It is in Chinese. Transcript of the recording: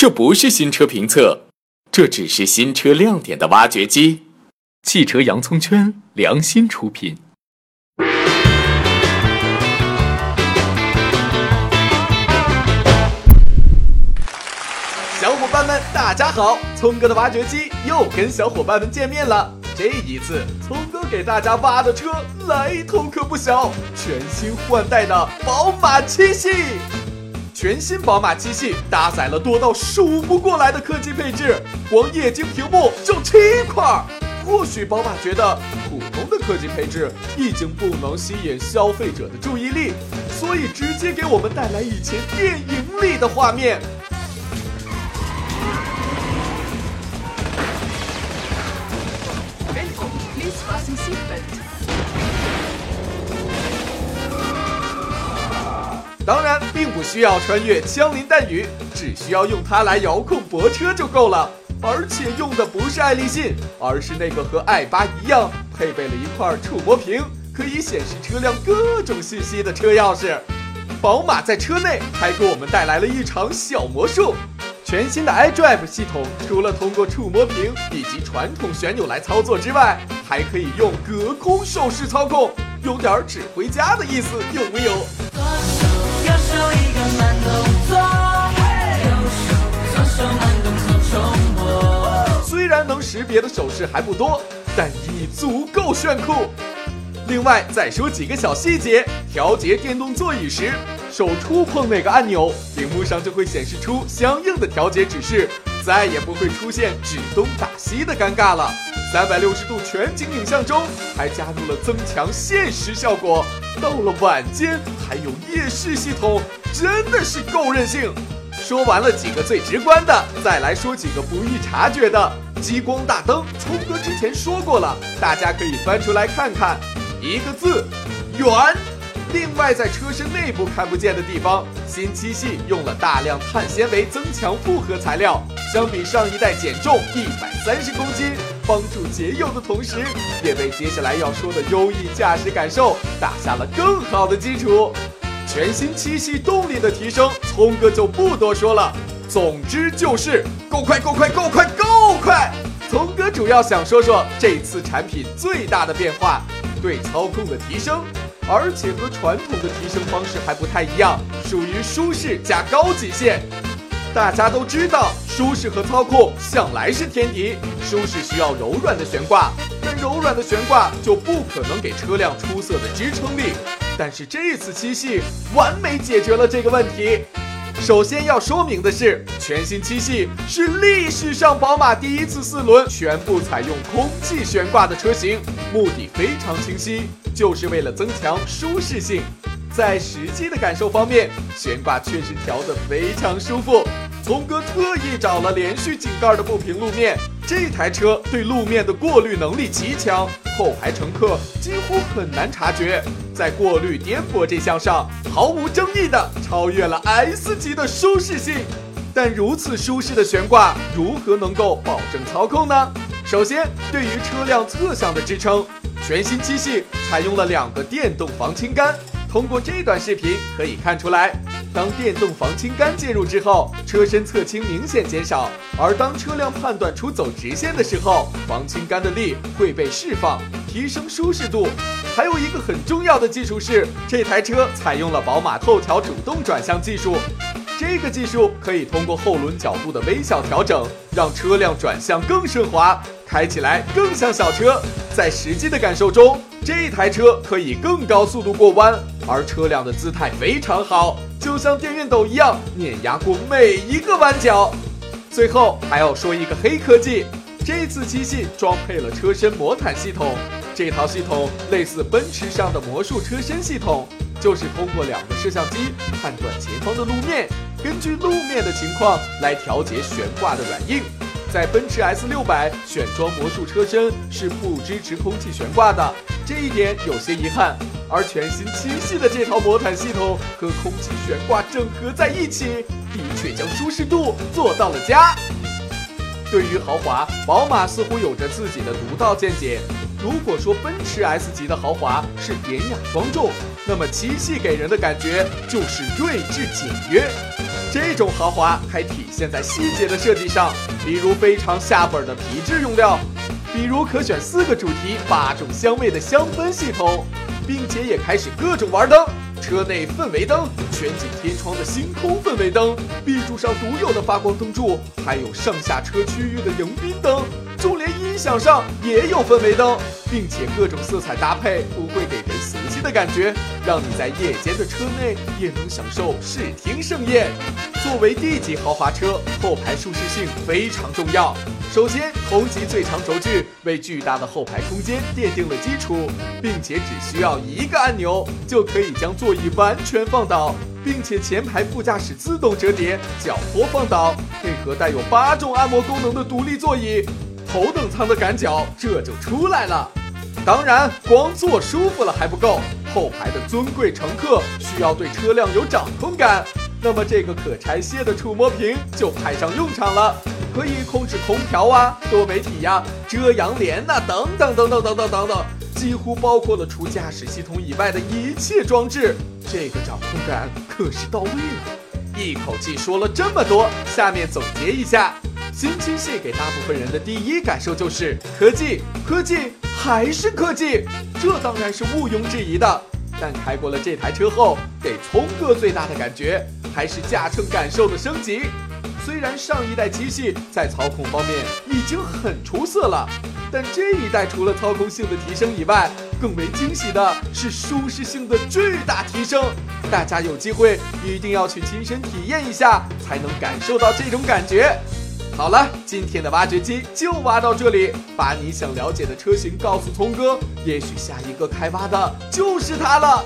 这不是新车评测，这只是新车亮点的挖掘机。汽车洋葱圈良心出品。小伙伴们，大家好！聪哥的挖掘机又跟小伙伴们见面了。这一次，聪哥给大家挖的车来头可不小，全新换代的宝马七系。全新宝马七系搭载了多到数不过来的科技配置，光液晶屏幕就七块。或许宝马觉得普通的科技配置已经不能吸引消费者的注意力，所以直接给我们带来以前电影里的画面。当然，并不需要穿越枪林弹雨，只需要用它来遥控泊车就够了。而且用的不是爱立信，而是那个和爱八一样，配备了一块触摸屏，可以显示车辆各种信息的车钥匙。宝马在车内还给我们带来了一场小魔术。全新的 iDrive 系统，除了通过触摸屏以及传统旋钮来操作之外，还可以用隔空手势操控，有点指挥家的意思，有没有？虽然能识别的手势还不多，但已足够炫酷。另外再说几个小细节：调节电动座椅时，手触碰那个按钮，屏幕上就会显示出相应的调节指示，再也不会出现指东打西的尴尬了。三百六十度全景影像中还加入了增强现实效果，到了晚间还有夜视系统，真的是够任性。说完了几个最直观的，再来说几个不易察觉的。激光大灯，冲哥之前说过了，大家可以翻出来看看。一个字，圆。另外，在车身内部看不见的地方，新七系用了大量碳纤维增强复合材料，相比上一代减重一百三十公斤，帮助节油的同时，也为接下来要说的优异驾驶感受打下了更好的基础。全新七系动力的提升，聪哥就不多说了。总之就是够快，够快，够快，够快。聪哥主要想说说这次产品最大的变化。对操控的提升，而且和传统的提升方式还不太一样，属于舒适加高级线。大家都知道，舒适和操控向来是天敌。舒适需要柔软的悬挂，但柔软的悬挂就不可能给车辆出色的支撑力。但是这次七系完美解决了这个问题。首先要说明的是，全新七系是历史上宝马第一次四轮全部采用空气悬挂的车型，目的非常清晰，就是为了增强舒适性。在实际的感受方面，悬挂确实调得非常舒服。聪哥特意找了连续井盖的不平路面，这台车对路面的过滤能力极强，后排乘客几乎很难察觉。在过滤颠簸这项上，毫无争议的超越了 S 级的舒适性。但如此舒适的悬挂，如何能够保证操控呢？首先，对于车辆侧向的支撑，全新七系采用了两个电动防倾杆。通过这段视频可以看出来。当电动防倾杆介入之后，车身侧倾明显减少；而当车辆判断出走直线的时候，防倾杆的力会被释放，提升舒适度。还有一个很重要的技术是，这台车采用了宝马后桥主动转向技术。这个技术可以通过后轮角度的微小调整，让车辆转向更顺滑，开起来更像小车。在实际的感受中，这台车可以更高速度过弯，而车辆的姿态非常好。就像电熨斗一样碾压过每一个弯角。最后还要说一个黑科技，这次七系装配了车身魔毯系统。这套系统类似奔驰上的魔术车身系统，就是通过两个摄像机判断前方的路面，根据路面的情况来调节悬挂的软硬。在奔驰 S 六百选装魔术车身是不支持空气悬挂的，这一点有些遗憾。而全新七系的这套魔毯系统和空气悬挂整合在一起，的确将舒适度做到了家。对于豪华，宝马似乎有着自己的独到见解。如果说奔驰 S 级的豪华是典雅庄重，那么七系给人的感觉就是睿智简约。这种豪华还体现在细节的设计上，比如非常下本的皮质用料，比如可选四个主题、八种香味的香氛系统，并且也开始各种玩灯。车内氛围灯、全景天窗的星空氛围灯、B 柱上独有的发光灯柱，还有上下车区域的迎宾灯，就连音响上也有氛围灯，并且各种色彩搭配不会给人死的感觉，让你在夜间的车内也能享受视听盛宴。作为 D 级豪华车，后排舒适性非常重要。首先，同级最长轴距为巨大的后排空间奠定了基础，并且只需要一个按钮就可以将座椅完全放倒，并且前排副驾驶自动折叠、脚托放倒，配合带有八种按摩功能的独立座椅，头等舱的感脚这就出来了。当然，光坐舒服了还不够，后排的尊贵乘客需要对车辆有掌控感。那么这个可拆卸的触摸屏就派上用场了，可以控制空调啊、多媒体呀、遮阳帘呐等等等等等等等等，几乎包括了除驾驶系统以外的一切装置。这个掌控感可是到位了。一口气说了这么多，下面总结一下：新七系给大部分人的第一感受就是科技，科技还是科技，这当然是毋庸置疑的。但开过了这台车后，给聪哥最大的感觉。还是驾乘感受的升级。虽然上一代七系在操控方面已经很出色了，但这一代除了操控性的提升以外，更为惊喜的是舒适性的巨大提升。大家有机会一定要去亲身体验一下，才能感受到这种感觉。好了，今天的挖掘机就挖到这里，把你想了解的车型告诉聪哥，也许下一个开挖的就是它了。